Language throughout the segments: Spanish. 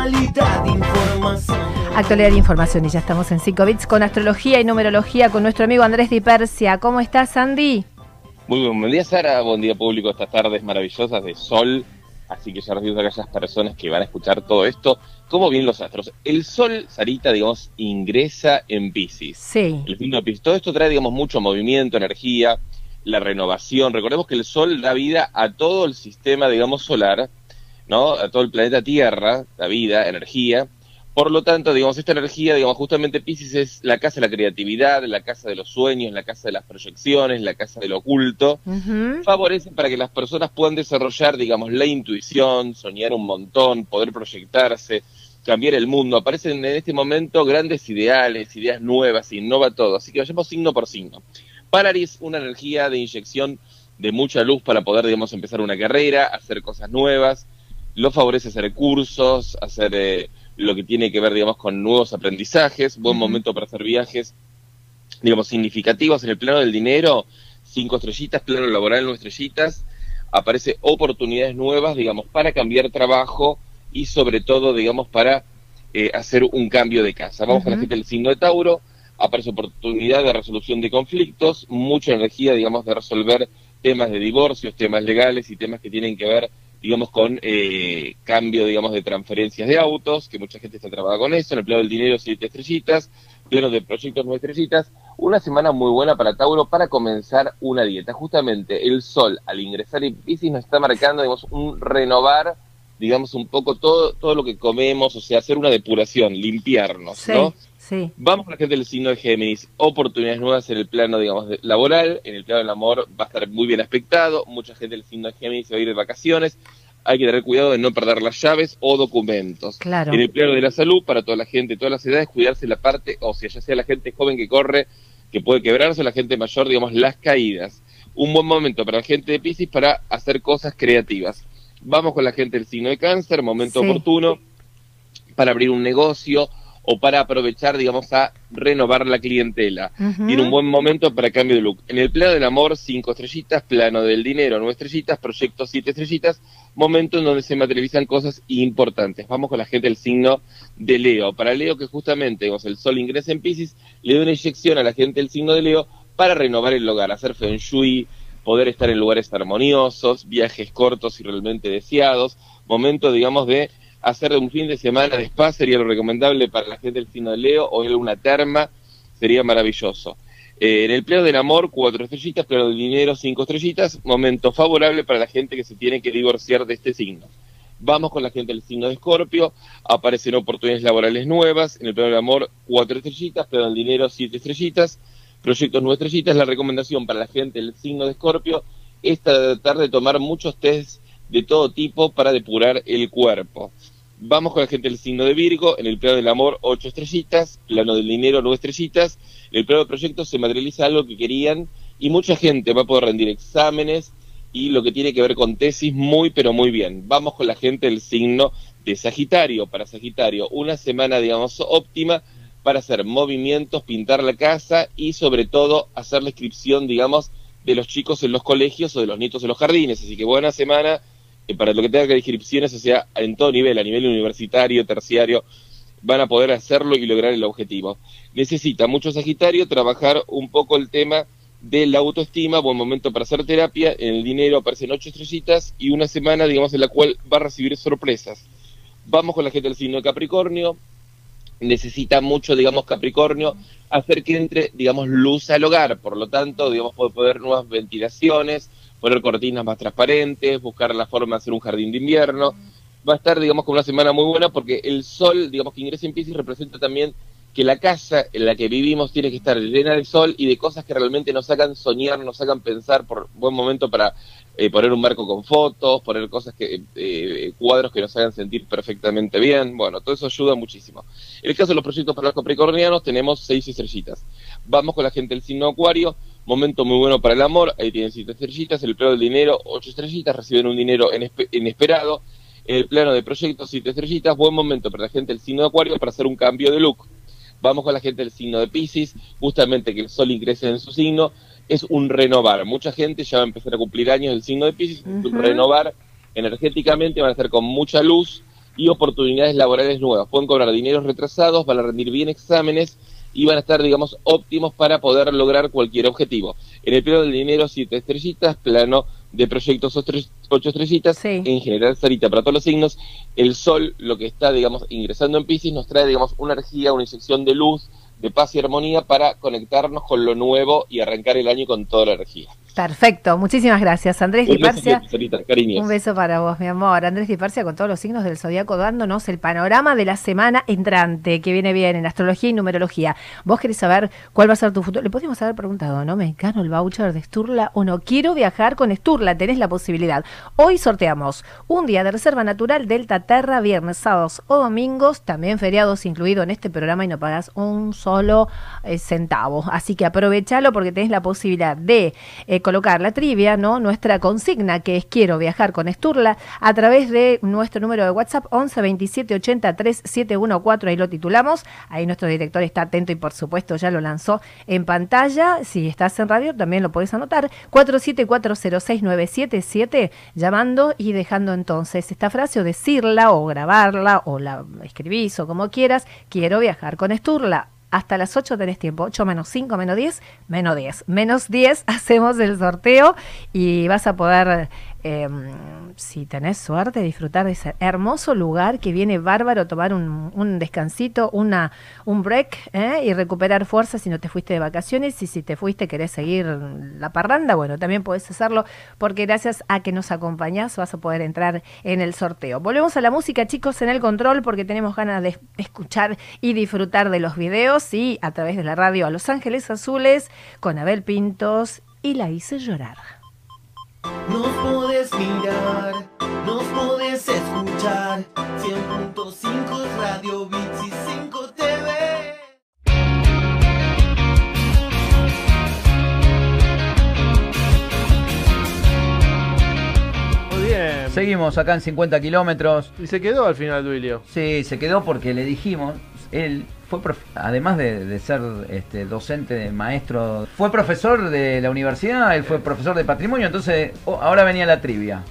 Actualidad, información. Actualidad de información y ya estamos en 5 bits con astrología y numerología con nuestro amigo Andrés Di Persia. ¿Cómo estás, Andy? Muy buen, buen día, Sara. Buen día, público. Estas tardes maravillosas de sol. Así que ya recibimos a aquellas personas que van a escuchar todo esto. ¿Cómo bien los astros? El sol, Sarita, digamos, ingresa en Pisces. Sí. El signo de Piscis. Todo esto trae, digamos, mucho movimiento, energía, la renovación. Recordemos que el sol da vida a todo el sistema, digamos, solar, ¿no? A todo el planeta Tierra, da vida, energía. Por lo tanto, digamos, esta energía, digamos, justamente Pisces es la casa de la creatividad, la casa de los sueños, la casa de las proyecciones, la casa del oculto. Favorece para que las personas puedan desarrollar, digamos, la intuición, soñar un montón, poder proyectarse, cambiar el mundo. Aparecen en este momento grandes ideales, ideas nuevas, innova todo. Así que vayamos signo por signo. Para Aries, una energía de inyección de mucha luz para poder, digamos, empezar una carrera, hacer cosas nuevas. Lo favorece hacer cursos, hacer eh, lo que tiene que ver, digamos, con nuevos aprendizajes. Buen momento para hacer viajes, digamos, significativos en el plano del dinero. Cinco estrellitas, plano laboral, no estrellitas. Aparece oportunidades nuevas, digamos, para cambiar trabajo y sobre todo, digamos, para eh, hacer un cambio de casa. Vamos con la Ujú. gente del signo de Tauro. Aparece oportunidad de resolución de conflictos, mucha energía, digamos, de resolver temas de divorcios, temas legales y temas que tienen que ver, digamos, con eh, cambio, digamos, de transferencias de autos, que mucha gente está trabada con eso. En el plano del dinero, siete estrellitas. Plano de proyectos, nueve estrellitas. Una semana muy buena para Tauro para comenzar una dieta. Justamente el sol, al ingresar en Pisces, nos está marcando, digamos, un renovar, digamos, un poco todo, todo lo que comemos, o sea, hacer una depuración, limpiarnos, Sí, ¿no? Sí. Vamos con la gente del signo de Géminis. Oportunidades nuevas en el plano, digamos, de- laboral. En el plano del amor va a estar muy bien aspectado. Mucha gente del signo de Géminis se va a ir de vacaciones. Hay que tener cuidado de no perder las llaves o documentos. Claro. En el plano de la salud, para toda la gente, todas las edades, cuidarse la parte ósea, ya sea la gente joven que corre, que puede quebrarse, o la gente mayor, digamos, las caídas. Un buen momento para la gente de Pisces para hacer cosas creativas. Vamos con la gente del signo de cáncer, momento Sí. oportuno para abrir un negocio o para aprovechar, digamos, a renovar la clientela. Ujú. Tiene un buen momento para cambio de look. En el plano del amor, cinco estrellitas, plano del dinero, nueve estrellitas, proyecto siete estrellitas, momento en donde se materializan cosas importantes. Vamos con la gente del signo de Leo. Para Leo, que justamente digamos, el sol ingresa en Pisces, le da una inyección a la gente del signo de Leo para renovar el hogar, hacer feng shui, poder estar en lugares armoniosos, viajes cortos y realmente deseados, momento, digamos, de hacer un fin de semana de spa sería lo recomendable para la gente del signo de Leo, o ir a una terma sería maravilloso. Eh, en el plano del amor, cuatro estrellitas, plano del dinero, cinco estrellitas, momento favorable para la gente que se tiene que divorciar de este signo. Vamos con la gente del signo de Escorpio, aparecen oportunidades laborales nuevas, en el plano del amor, cuatro estrellitas, plano del dinero, siete estrellitas, proyectos nueve estrellitas, la recomendación para la gente del signo de Escorpio es tratar de tomar muchos test de todo tipo para depurar el cuerpo. Vamos con la gente del signo de Virgo, en el plano del amor, ocho estrellitas, plano del dinero, nueve estrellitas, el plano de proyectos se materializa algo que querían y mucha gente va a poder rendir exámenes y lo que tiene que ver con tesis muy pero muy bien. Vamos con la gente del signo de Sagitario, para Sagitario, una semana digamos óptima para hacer movimientos, pintar la casa y sobre todo hacer la inscripción digamos de los chicos en los colegios o de los nietos en los jardines, así que buena semana eh, para lo que tenga que inscripciones, o sea, en todo nivel, a nivel universitario, terciario, van a poder hacerlo y lograr el objetivo. Necesita mucho Sagitario trabajar un poco el tema de la autoestima, buen momento para hacer terapia, en el dinero aparecen ocho estrellitas y una semana, digamos, en la cual va a recibir sorpresas. Vamos con la gente del signo de Capricornio, necesita mucho, digamos, Capricornio, hacer que entre, digamos, luz al hogar, por lo tanto, digamos, puede poner nuevas ventilaciones, poner cortinas más transparentes, buscar la forma de hacer un jardín de invierno. Va a estar, digamos, con una semana muy buena porque el sol, digamos, que ingresa en Pisces representa también que la casa en la que vivimos tiene que estar llena de sol y de cosas que realmente nos hagan soñar, nos hagan pensar por buen momento para eh, poner un marco con fotos, poner cosas que, eh, cuadros que nos hagan sentir perfectamente bien. Bueno, todo eso ayuda muchísimo. En el caso de los proyectos para los capricornianos, tenemos seis estrellitas. Vamos con la gente del signo Acuario, momento muy bueno para el amor, ahí tienen siete estrellitas, el plano del dinero, ocho estrellitas, reciben un dinero inespe- inesperado. El plano de proyectos, siete estrellitas, buen momento para la gente del signo de Acuario para hacer un cambio de look. Vamos con la gente del signo de Pisces, justamente que el sol ingrese en su signo, es un renovar. Mucha gente ya va a empezar a cumplir años del signo de Pisces, renovar energéticamente, van a estar con mucha luz y oportunidades laborales nuevas. Pueden cobrar dineros retrasados, van a rendir bien exámenes y van a estar, digamos, óptimos para poder lograr cualquier objetivo. En el plano del dinero, siete estrellitas, plano de proyectos ocho estrellitas, Sí. en general, Sarita, para todos los signos, el sol, lo que está, digamos, ingresando en Pisces, nos trae, digamos, una energía, una inyección de luz, de paz y armonía para conectarnos con lo nuevo y arrancar el año con toda la energía. Perfecto, muchísimas gracias. Andrés Un beso. Un beso para vos, mi amor. Andrés Dipersia con todos los signos del zodiaco dándonos el panorama de la semana entrante que viene bien en astrología y numerología. Vos querés saber cuál va a ser tu futuro. Le podríamos haber preguntado, ¿no? ¿Me gano el voucher de Sturla o no? Quiero viajar con Sturla, tenés la posibilidad. Hoy sorteamos un día de reserva natural Delta Terra, viernes, sábados o domingos, también feriados incluido en este programa y no pagás un solo eh, centavo. Así que aprovechalo porque tenés la posibilidad de eh, colocar la trivia, ¿no? Nuestra consigna que es quiero viajar con Sturla a través de nuestro número de WhatsApp 11 27 80 3714, ahí lo titulamos. Ahí nuestro director está atento y por supuesto ya lo lanzó en pantalla. Si estás en radio también lo puedes anotar. 47406977 llamando y dejando entonces esta frase o decirla o grabarla o la escribís o como quieras. Quiero viajar con Sturla. Hasta las 8 tenés tiempo, 8 menos 5 menos 10, menos 10. Menos 10 hacemos el sorteo y vas a poder, eh, si tenés suerte, disfrutar de ese hermoso lugar que viene bárbaro, tomar un, descansito, una, un break ¿eh? y recuperar fuerzas si no te fuiste de vacaciones y si te fuiste querés seguir la parranda, bueno, también podés hacerlo porque gracias a que nos acompañás vas a poder entrar en el sorteo. Volvemos a la música, chicos, en el control porque tenemos ganas de escuchar y disfrutar de los videos y a través de la radio a Los Ángeles Azules con Abel Pintos y la hice llorar. Podés mirar, nos podés escuchar. 100.5 Radio Bits y 5 TV. Muy bien. Seguimos acá en 50 kilómetros. Y se quedó al final Duilio. Sí, se quedó porque le dijimos, él fue, además de, de ser este, docente, maestro, fue profesor de la universidad, él fue profesor de patrimonio, entonces oh, ahora venía la trivia.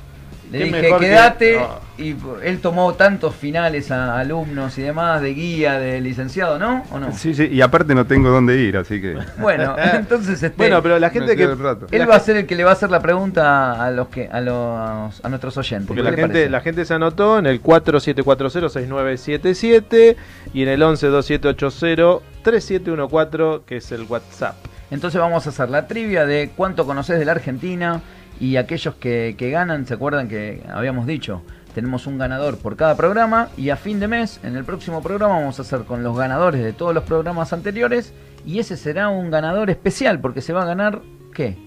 Le dije, que- quédate, y él tomó tantos finales a alumnos y demás, de guía, de licenciado, ¿no? ¿O no? Sí, sí, y aparte no tengo dónde ir, así que. Bueno, entonces este, Bueno, pero la gente que. rato. él va a ser el que le va a hacer la pregunta a los que a los a nuestros oyentes. Porque ¿Qué la gente, parece? la gente se anotó en el 4740-6977 y en el 112780-3714, que es el WhatsApp. Entonces vamos a hacer la trivia de cuánto conoces de la Argentina y aquellos que, que ganan, ¿se acuerdan que habíamos dicho? Tenemos un ganador por cada programa y a fin de mes, en el próximo programa, vamos a hacer con los ganadores de todos los programas anteriores y ese será un ganador especial porque se va a ganar, ¿qué?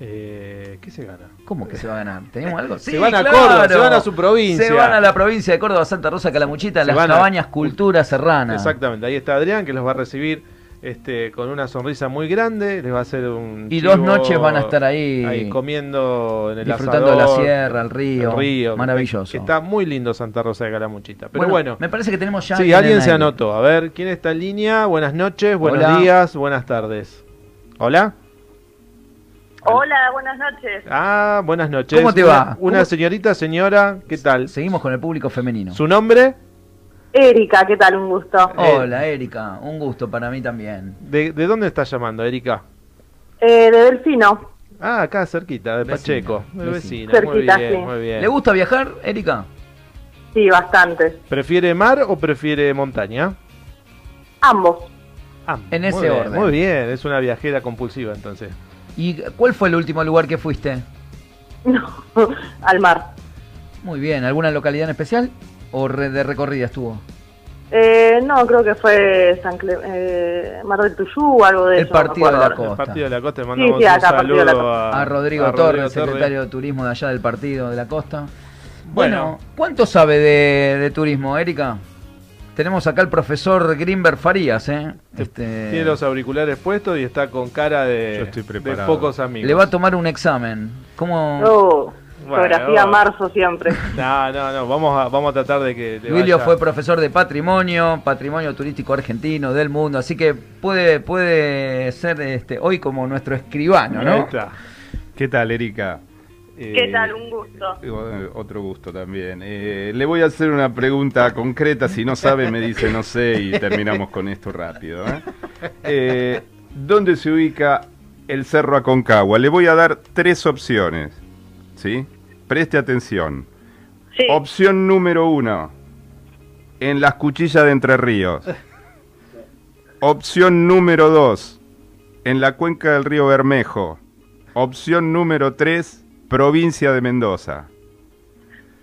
Eh, ¿Qué se gana? ¿Cómo que se va a ganar? ¿Tenemos algo? Se van a Córdoba, se van a su provincia. Se van a la provincia de Córdoba, Santa Rosa, Calamuchita, Se las a- cabañas Cultura Serrana. Exactamente, ahí está Adrián que los va a recibir este, con una sonrisa muy grande, les va a hacer un Y dos noches van a estar ahí comiendo en el disfrutando de la sierra, el río. el río, Maravilloso. que Está muy lindo Santa Rosa de Calamuchita. Pero bueno, me parece que tenemos ya. sí, en alguien se anotó. A ver, ¿quién está en línea? Buenas noches, buenos Hola. días, buenas tardes. ¿Hola? Hola, buenas noches. Ah, buenas noches. ¿Cómo te va? Una, ¿Cómo- señorita, señora, ¿qué tal? Seguimos con el público femenino. ¿Su nombre? Erika, ¿qué tal? Un gusto. Hola, Erika. Un gusto para mí también. ¿De, de dónde está llamando, Erika? Eh, de Delfino. Ah, acá cerquita, de Vecina, Pacheco. De vecina. vecina, muy Cerquita, bien, sí. muy bien. ¿Le gusta viajar, Erika? Sí, bastante. ¿Prefiere mar o prefiere montaña? Ambos. Ah, En muy ese bien, orden. Muy bien, es una viajera compulsiva entonces. ¿Y cuál fue el último lugar que fuiste? No, al mar. Muy bien. ¿Alguna localidad en especial? ¿O re- de recorrida estuvo? Eh, no, creo que fue San Cle- eh, Mar del Tuyú o algo de El eso. no partido de la. Costa. El partido de la costa, le mandamos sí, un acá, saludo costa. a, A Rodrigo a Torres, secretario de turismo de allá del partido de la costa. Bueno. Bueno, ¿cuánto sabe de, de turismo, Erika? Tenemos acá al profesor Grimberg Farías, ¿eh? Este, Tiene los auriculares puestos y está con cara de, Yo estoy de pocos amigos. le va a tomar un examen. ¿Cómo? Oh, Bueno, geografía bueno. marzo siempre. No, no, no, vamos a, vamos a tratar de que le Duilio vaya- fue profesor de patrimonio, patrimonio turístico argentino del mundo, así que puede, puede ser este, hoy como nuestro escribano, Ahí ¿no? está. ¿Qué tal, Erika? ¿Qué Eh, tal? Un gusto. eh, Otro gusto también. Eh, le voy a hacer una pregunta concreta. Si no sabe, me dice no sé y terminamos con esto rápido. ¿eh? Eh, ¿Dónde se ubica el Cerro Aconcagua? Le voy a dar tres opciones. ¿Sí? Preste atención. Sí. Opción número uno. En las cuchillas de Entre Ríos. Opción número dos. En la cuenca del río Bermejo. Opción número tres. Provincia de Mendoza.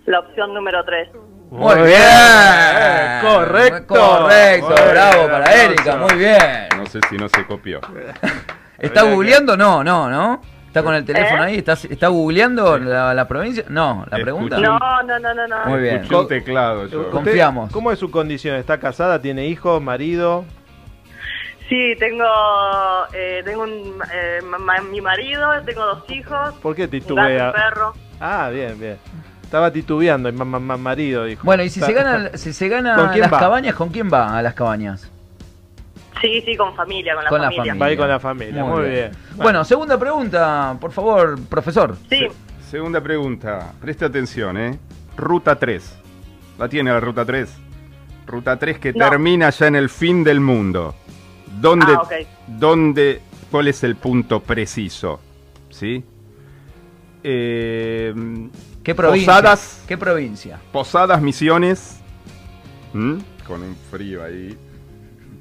La opción número 3. Muy bien. Correcto. Correcto, Muy bien, bravo para. Erika, muy bien. No sé si no se copió. ¿Está googleando? No, no, no. ¿Está con el teléfono ¿Eh? ahí? ¿Está, está googleando la, la provincia? No, la pregunta. No, no, no, no, no. Muy bien. Escuché un teclado yo. ¿Usted Confiamos. ¿Cómo es su condición? ¿Está casada? ¿Tiene hijos? ¿Marido? Sí, tengo, eh, tengo un, eh, ma- mi marido, tengo dos hijos, ¿Por qué titubea? un perro. Ah, bien, bien. Estaba titubeando, y ma- ma- ma- marido dijo. Bueno, y si Está- se gana, si se ¿Con gana las va? cabañas, ¿con quién va a las cabañas? Sí, sí, con familia, con la Con la familia. familia. Va a ir con la familia, muy, bien. Bueno, segunda pregunta, por favor, profesor. Sí, Segunda pregunta. Preste atención, ¿eh? Ruta 3. ¿La tiene la ruta 3? Ruta 3 que No. termina ya en el fin del mundo. ¿Dónde, Ah, dónde, cuál es el punto preciso? ¿Sí? Eh, ¿Qué provincia? Posadas. ¿Qué provincia? Posadas Misiones. ¿Mm? Con un frío ahí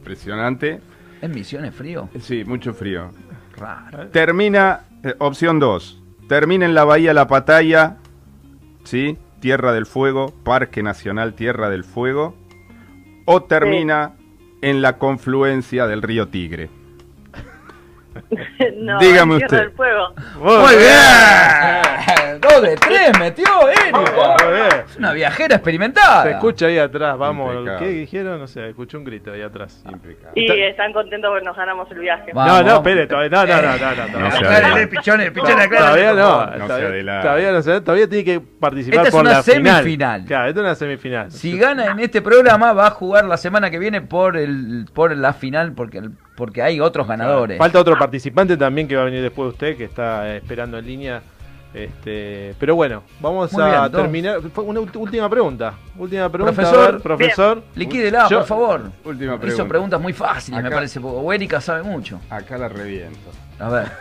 impresionante. ¿Es Misiones Frío? Sí, mucho frío. Raro. Termina, eh, opción 2. Termina en la Bahía La Pataya, ¿sí? Tierra del Fuego, Parque Nacional Tierra del Fuego. O termina en la confluencia del río Tigre. no, Dígame en Tierra usted. del Fuego. Muy bien. Dos de tres metió Erika. Es una viajera experimentada. Se escucha ahí atrás, vamos. ¿Qué dijeron? No sé, escuché un grito ahí atrás. Y están contentos porque nos ganamos el viaje. Va. no, Vamos, no, vamos. espere, todavía no, no, no, no, no, No no. pichones, No, todavía no, No se todavía, adelante. todavía no se todavía tiene que participar Esta es por una la final. semifinal. Claro, esta es una semifinal. Si gana en este programa, va a jugar la semana que viene por el por la final, porque, el- porque hay otros ganadores. Falta otro participante también que va a venir después de usted, que está eh, esperando en línea. Este, pero bueno, vamos Muy a bien, terminar. Una última pregunta. Última pregunta, Profesor. ver, profesor. Liquídela, por favor. Última Hizo pregunta. preguntas muy fáciles, me parece. porque O Erika sabe mucho. Acá la reviento. A ver.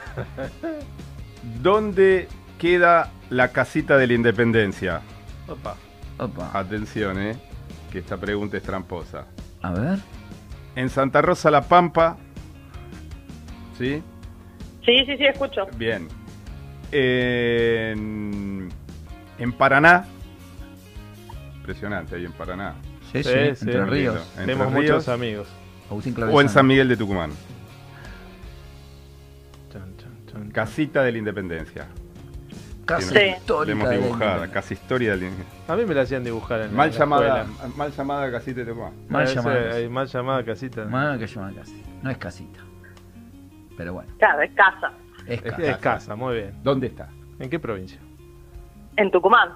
¿Dónde queda la casita de la independencia? Opa. Opa. Atención, ¿eh? Que esta pregunta es tramposa. A ver. En Santa Rosa La Pampa. ¿Sí? Sí, sí, sí, escucho. Bien. En, en Paraná. Impresionante ahí en Paraná. Sí, sí, Sí, Entre sí. Ríos. Entre Tenemos Ríos. muchos amigos. Agustín O en San Miguel de Tucumán. Chan, chan, chan. Casita de la Independencia. Casa Sí. histórica la dibujada, casi historia de la Independencia. A mí me la hacían dibujar en Mal la llamada, escuela. mal llamada casita de Tucumán. Mal llamada. hay mal llamada casita. Bueno, que llama casita. No es casita. Pero bueno, Claro, es casa. es casa. es casa, muy bien. ¿Dónde está? ¿En qué provincia? En Tucumán.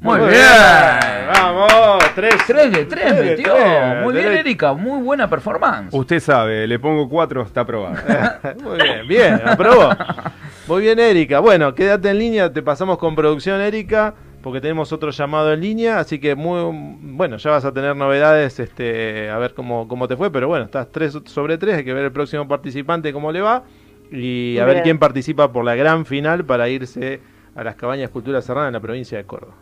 Muy Muy bien. Vamos, tres. 3 de 3 Tres de metió. tres. Muy bien, Erika. Muy buena performance. Usted sabe, le pongo cuatro, está aprobado. Muy bien, bien, aprobó. Muy bien, Erika. Bueno, quédate en línea, te pasamos con producción, Erika, porque tenemos otro llamado en línea, así que muy bueno, ya vas a tener novedades, este, a ver cómo, cómo te fue, pero bueno, estás 3 sobre 3, hay que ver el próximo participante cómo le va y a ver quién participa por la gran final para irse a las cabañas Cultura Serrana en la provincia de Córdoba.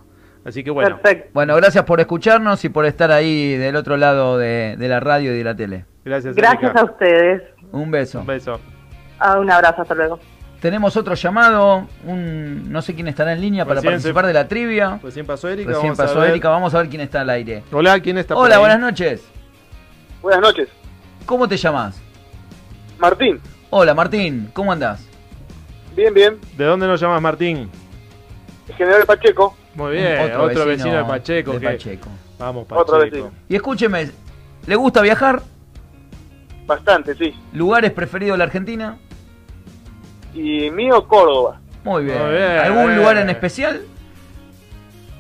Así que bueno, Perfecto. Bueno, gracias por escucharnos y por estar ahí del otro lado de, de la radio y de la tele. gracias, Gracias Erika. a ustedes. Un beso. Un beso. Ah, un abrazo, hasta luego. Tenemos otro llamado, un no sé quién estará en línea para Recién participar se- de la trivia. Recién pasó Erika. Recién vamos a pasó ver. Erika, vamos a ver quién está al aire. Hola, ¿quién está por Hola, ahí? buenas noches. Buenas noches. ¿Cómo te llamas? Martín. Hola, Martín, ¿cómo andás? Bien, bien. ¿De dónde nos llamas, Martín? General Pacheco. Muy bien, otro, vecino, de Pacheco. de que- Pacheco. Vamos, Pacheco. Otro vecino. Y escúcheme, ¿le gusta viajar? Bastante, sí. ¿Lugares preferidos de la Argentina? Y mío, Córdoba. Muy bien. Muy bien, ¿Algún lugar bien. en especial?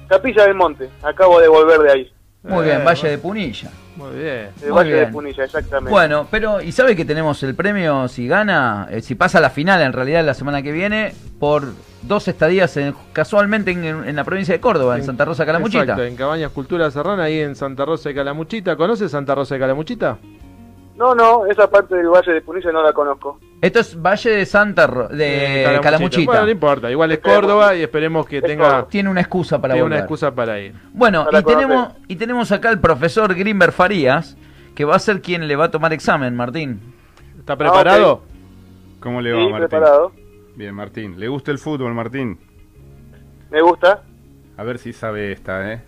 Capilla del Monte. Acabo de volver de ahí. Muy Eh, bien, Valle muy- de Punilla. Muy bien. De Muy Valle de bien. Punilla, exactamente. Bueno, pero ¿y sabe que tenemos el premio si gana, eh, si pasa a la final en realidad la semana que viene por dos estadías en- casualmente en, en la provincia de Córdoba, en, Santa Rosa de Calamuchita. Exacto, en Cabañas Cultura Serrana, ahí en Santa Rosa de Calamuchita. ¿Conoces Santa Rosa de Calamuchita? No, no, esa parte del Valle de Punilla no la conozco. Esto es Valle de Santa Ro- de Eh, Calamuchita. Bueno, no importa, igual es. Córdoba y esperemos que Es tenga, Córdoba. Tiene una excusa para volver. una excusa para ir. Bueno, Para y tenemos, y tenemos acá al profesor Grimber Farías, que va a ser quien le va a tomar examen, Martín. ¿Está preparado? ¿Cómo le va, Sí, Martín? preparado. Bien, Martín. ¿Le gusta el fútbol, Martín? Me gusta. A ver si sabe esta, ¿eh?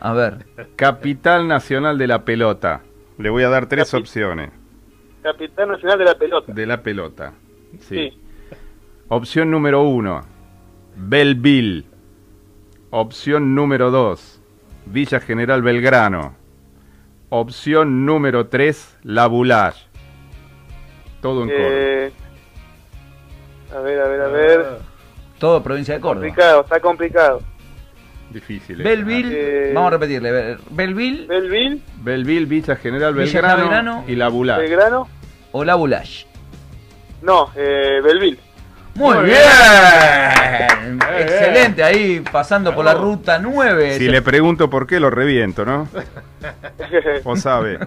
A ver, Capital Nacional de la Pelota. Le voy a dar tres opciones Capitán Nacional de la Pelota. de la pelota. Sí. Sí. Opción número uno, Belleville. Opción número dos, Villa General Belgrano. Opción número tres, La Boulage. Todo en Córdoba. Eh, a ver, a ver, a ver. todo provincia de Córdoba. Complicado, está complicado. Difícil. ¿eh? Belleville, Eh, vamos a repetirle. Be- Belleville Belville, Belleville, Villa General Villa Belgrano, Belgrano. y La Boulage. Belgrano. o La Boulage. No, eh, Belville. Muy, Muy bien. bien. Excelente, ahí pasando por la ruta 9. Si le pregunto por qué, lo reviento, ¿no? O sabe.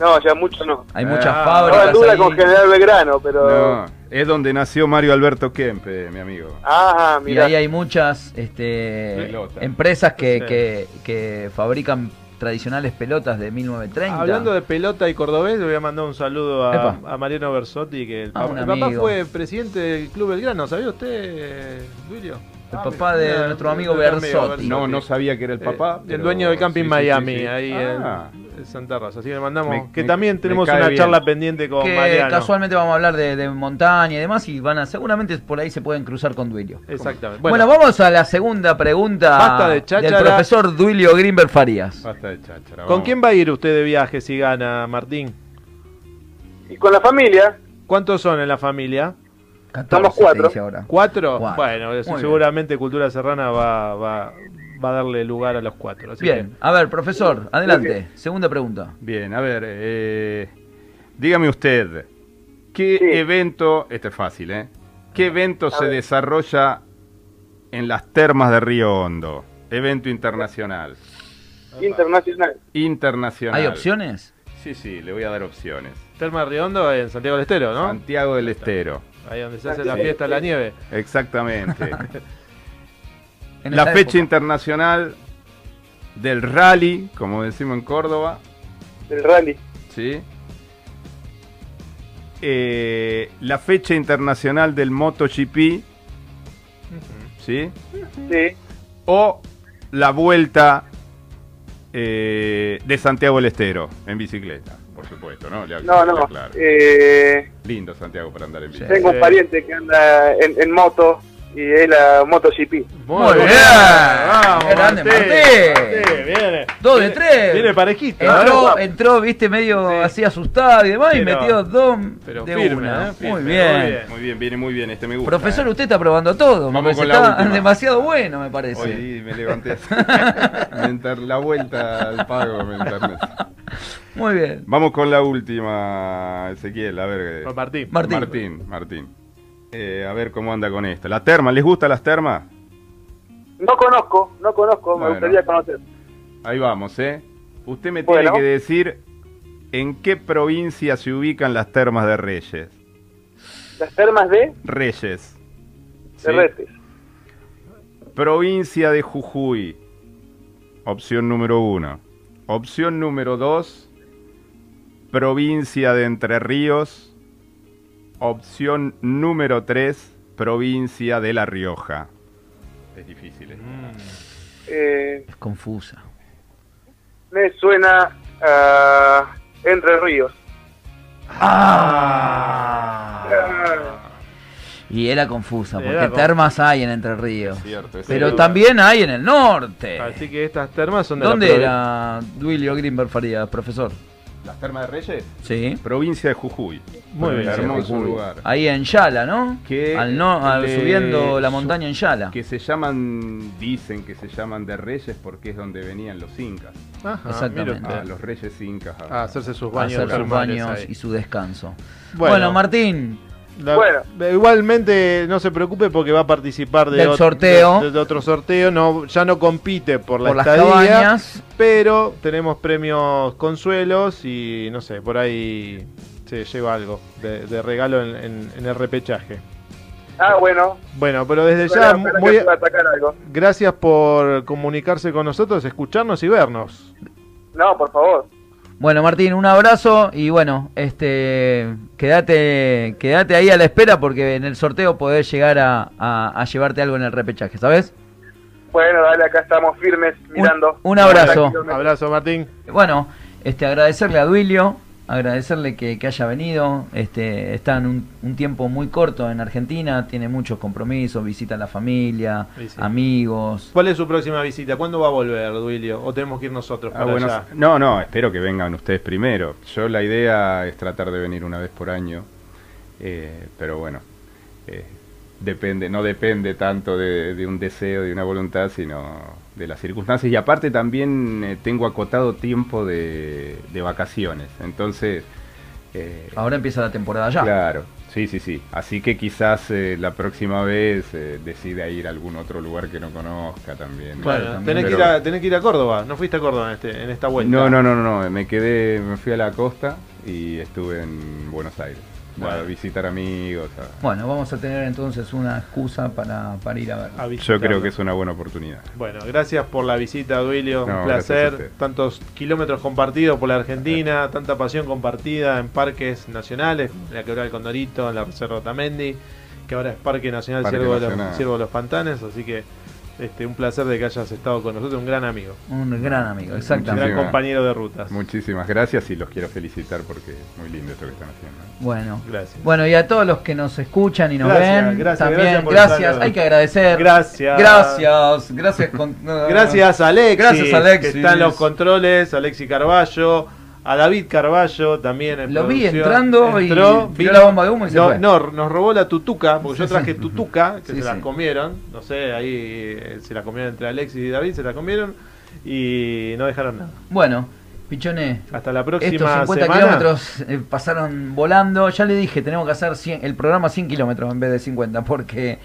No, ya mucho no. Hay muchas Ah, Ahora fábricas. en duda ahí. con General Belgrano, pero. No, es donde nació Mario Alberto Kempe, mi amigo. Ah, Y mira. ahí hay muchas este, Pelota. empresas que, Sí. que, que fabrican tradicionales pelotas de 1930. Hablando de pelota y cordobés, le voy a mandar un saludo a, Mariano Bersotti, que el, Ah, papá, el papá fue presidente del Club Belgrano, ¿sabía usted, Duilio? El Ah, papá mira, de nuestro amigo Bersotti. No, no sabía que era el Eh, papá. el dueño del camping sí, Miami, sí, sí. ahí Ah, en, en Santa Rosa. Así que le mandamos. Me- que me- también tenemos una bien. charla pendiente con que Mariano. casualmente vamos a hablar de, de montaña y demás y van a seguramente por ahí se pueden cruzar con Duilio. Exactamente. Bueno, vamos a la segunda pregunta Basta de del profesor Duilio Grimber Farías. basta de cháchara. ¿con quién va a ir usted de viaje si gana, Martín? Y con la familia, ¿Cuántos son en la familia? 14 Somos se cuatro. ahora. ¿Cuatro? Cuatro. Bueno, eso seguramente Cultura Serrana va, va, va a darle lugar a los cuatro. Así Bien, a ver, profesor, adelante. Segunda pregunta. Bien, a ver, eh, dígame usted, ¿qué Sí. evento, este es fácil, ¿eh? ¿Qué evento A se ver. desarrolla en las termas de Río Hondo? Evento internacional. internacional. Internacional. ¿Hay opciones? Sí, sí, le voy a dar opciones. Terma Riondo en Santiago del Estero, ¿no? Santiago del Estero. Ahí donde se hace la fiesta de la nieve. Exactamente. En la fecha época. internacional del rally, como decimos en Córdoba, Del rally. ¿sí? Eh, la fecha internacional del MotoGP, ¿sí? Sí. O la vuelta eh, de Santiago del Estero en bicicleta, supuesto, ¿no? Le- No, no. claro. Eh, Lindo Santiago para andar en bici. Tengo un pariente que anda en, en moto y es la MotoGP. Muy bien. Vamos, Grande, Martín. Viene. Dos de tres. Viene parejito. Entró, ¿eh? entró, viste, medio Sí. así asustado y demás, y Pero- metió dos pero de firme, una. ¿eh? Firme, muy, muy bien. bien. Muy bien, viene muy bien, este me gusta. Profesor, ¿eh? usted está probando todo. Vamos con la está última. demasiado bueno, me parece. Hoy me levanté la vuelta al pago internet. Muy bien. Vamos con la última, Ezequiel, a ver. Con Martín. Martín. Martín, Martín. Eh, a ver cómo anda con esto. ¿La terma? ¿Les gusta las termas? No conozco, no conozco, Bueno. me gustaría conocer. Ahí vamos, ¿eh? Usted me Bueno. tiene que decir en qué provincia se ubican las termas de Reyes. Las termas de Reyes. ¿sí? Terretes. Provincia de Jujuy. Opción número uno. Opción número dos. Provincia de Entre Ríos. Opción número tres. Provincia de La Rioja. Es difícil. ¿eh? Eh, Es confusa. me suena a Entre Ríos. Ah. Y era confusa, porque Era confusa. termas hay en Entre Ríos. Cierto, es Pero cierto. también hay en el norte. Así que estas termas son de ¿Dónde la era Duilio Grimberg Farías, profesor? ¿Las termas de Reyes? Sí. Provincia de Jujuy. Muy bien. Hermoso Jujuy. lugar. Ahí en Yala, ¿no? Que al no, al- subiendo la montaña en Yala. Que se llaman, dicen que se llaman de Reyes porque es donde venían los incas. Ajá, Exactamente. Ah, los reyes incas. A hacerse sus a baños. hacer sus baños y su descanso. Bueno. Bueno, Martín, La- Bueno. Igualmente no se preocupe porque va a participar de, Del ot- sorteo. de, de otro sorteo. No, ya no compite por la Por las estadía, cabañas. pero tenemos premios consuelos y no sé, por ahí se lleva algo de, de regalo en, en- en el repechaje. Ah, bueno. Bueno, pero desde ya, muy- algo. gracias por comunicarse con nosotros, escucharnos y vernos. No, por favor. Bueno, Martín, un abrazo y bueno, este, quédate, quédate ahí a la espera porque en el sorteo podés llegar a, a- a llevarte algo en el repechaje, ¿sabes? Bueno, dale, acá estamos firmes mirando. un abrazo. Tranquilo, Abrazo, Martín. Bueno, este, agradecerle a Duilio, agradecerle que, que haya venido. Este, está en un, un tiempo muy corto en Argentina, tiene muchos compromisos, visita a la familia, Sí, sí. amigos. ¿Cuál es su próxima visita? ¿Cuándo va a volver, Duilio? ¿O tenemos que ir nosotros Ah, para bueno, allá? no, no, espero que vengan ustedes primero. Yo la idea es tratar de venir una vez por año, eh, pero bueno, eh, depende, no depende tanto de, de un deseo, de una voluntad, sino de las circunstancias. Y aparte también eh, tengo acotado tiempo de, de vacaciones, entonces... eh, Ahora empieza la temporada ya. Claro, sí, sí, sí. Así que quizás eh, la próxima vez eh, decida ir a algún otro lugar que no conozca también. Bueno, también, tenés, que ir a, tenés que ir a Córdoba. ¿No fuiste a Córdoba en, este, en esta vuelta? No, no, no, no, no, me quedé, me fui a la costa y estuve en Buenos Aires. Bueno. A visitar amigos. a- Bueno, vamos a tener entonces una excusa para, para ir a ver. A Yo creo que es una buena oportunidad. Bueno, gracias por la visita, Duilio. No, Un placer. Tantos kilómetros compartidos por la Argentina, tanta pasión compartida en parques nacionales, en la Quebrada del Condorito, en la Reserva Otamendi, que ahora es Parque Nacional Parque Ciervo, De Nacional. los, Ciervo de los Pantanes. Así que este, un placer de que hayas estado con nosotros, un gran amigo, Un gran amigo, un exactamente. gran Muchísimas- compañero de rutas. Muchísimas gracias y los quiero felicitar porque es muy lindo esto que están haciendo. Bueno. Gracias. Bueno, y a todos los que nos escuchan y nos Gracias, ven, gracias, también gracias por gracias, estar- hay que agradecer. Gracias. Gracias, gracias. con- Gracias a Alexis, Gracias, Alexis. que está en los controles, Alexis Carballo, a David Carballo también en Lo vi entrando y Entró, tiró la bomba de humo y se no, fue. no, nos robó la tutuca, porque yo traje sí. tutuca, que Sí, se las comieron, no sé, ahí eh, se la comieron entre Alexis y David, se la comieron y no dejaron nada. Bueno, Pichoné, Hasta la estos próxima 50 semana. kilómetros eh, pasaron volando. Ya le dije, tenemos que hacer 100 el programa 100 kilómetros en vez de 50, porque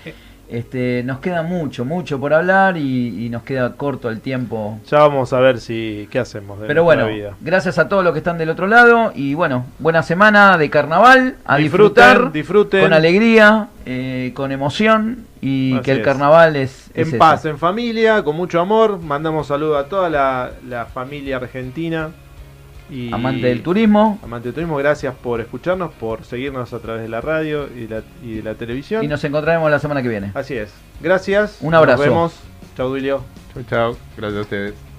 este, nos queda mucho, mucho por hablar y, y nos queda corto el tiempo. Ya vamos a ver si qué hacemos de Pero bueno, vida. gracias a todos los que están del otro lado y bueno, buena semana de carnaval, a Disfruten, disfrutar disfruten. con alegría, eh, con emoción y Así que el carnaval es, es En paz, en familia, con mucho amor. Mandamos saludos a toda la, la familia argentina. Y Amante del turismo Amante del turismo, gracias por escucharnos, por seguirnos a través de la radio y, la, y de la televisión. y nos encontraremos la semana que viene. Así es. Gracias. Un abrazo. Nos vemos. Chau, Duilio. Chau, chau. Gracias a ustedes.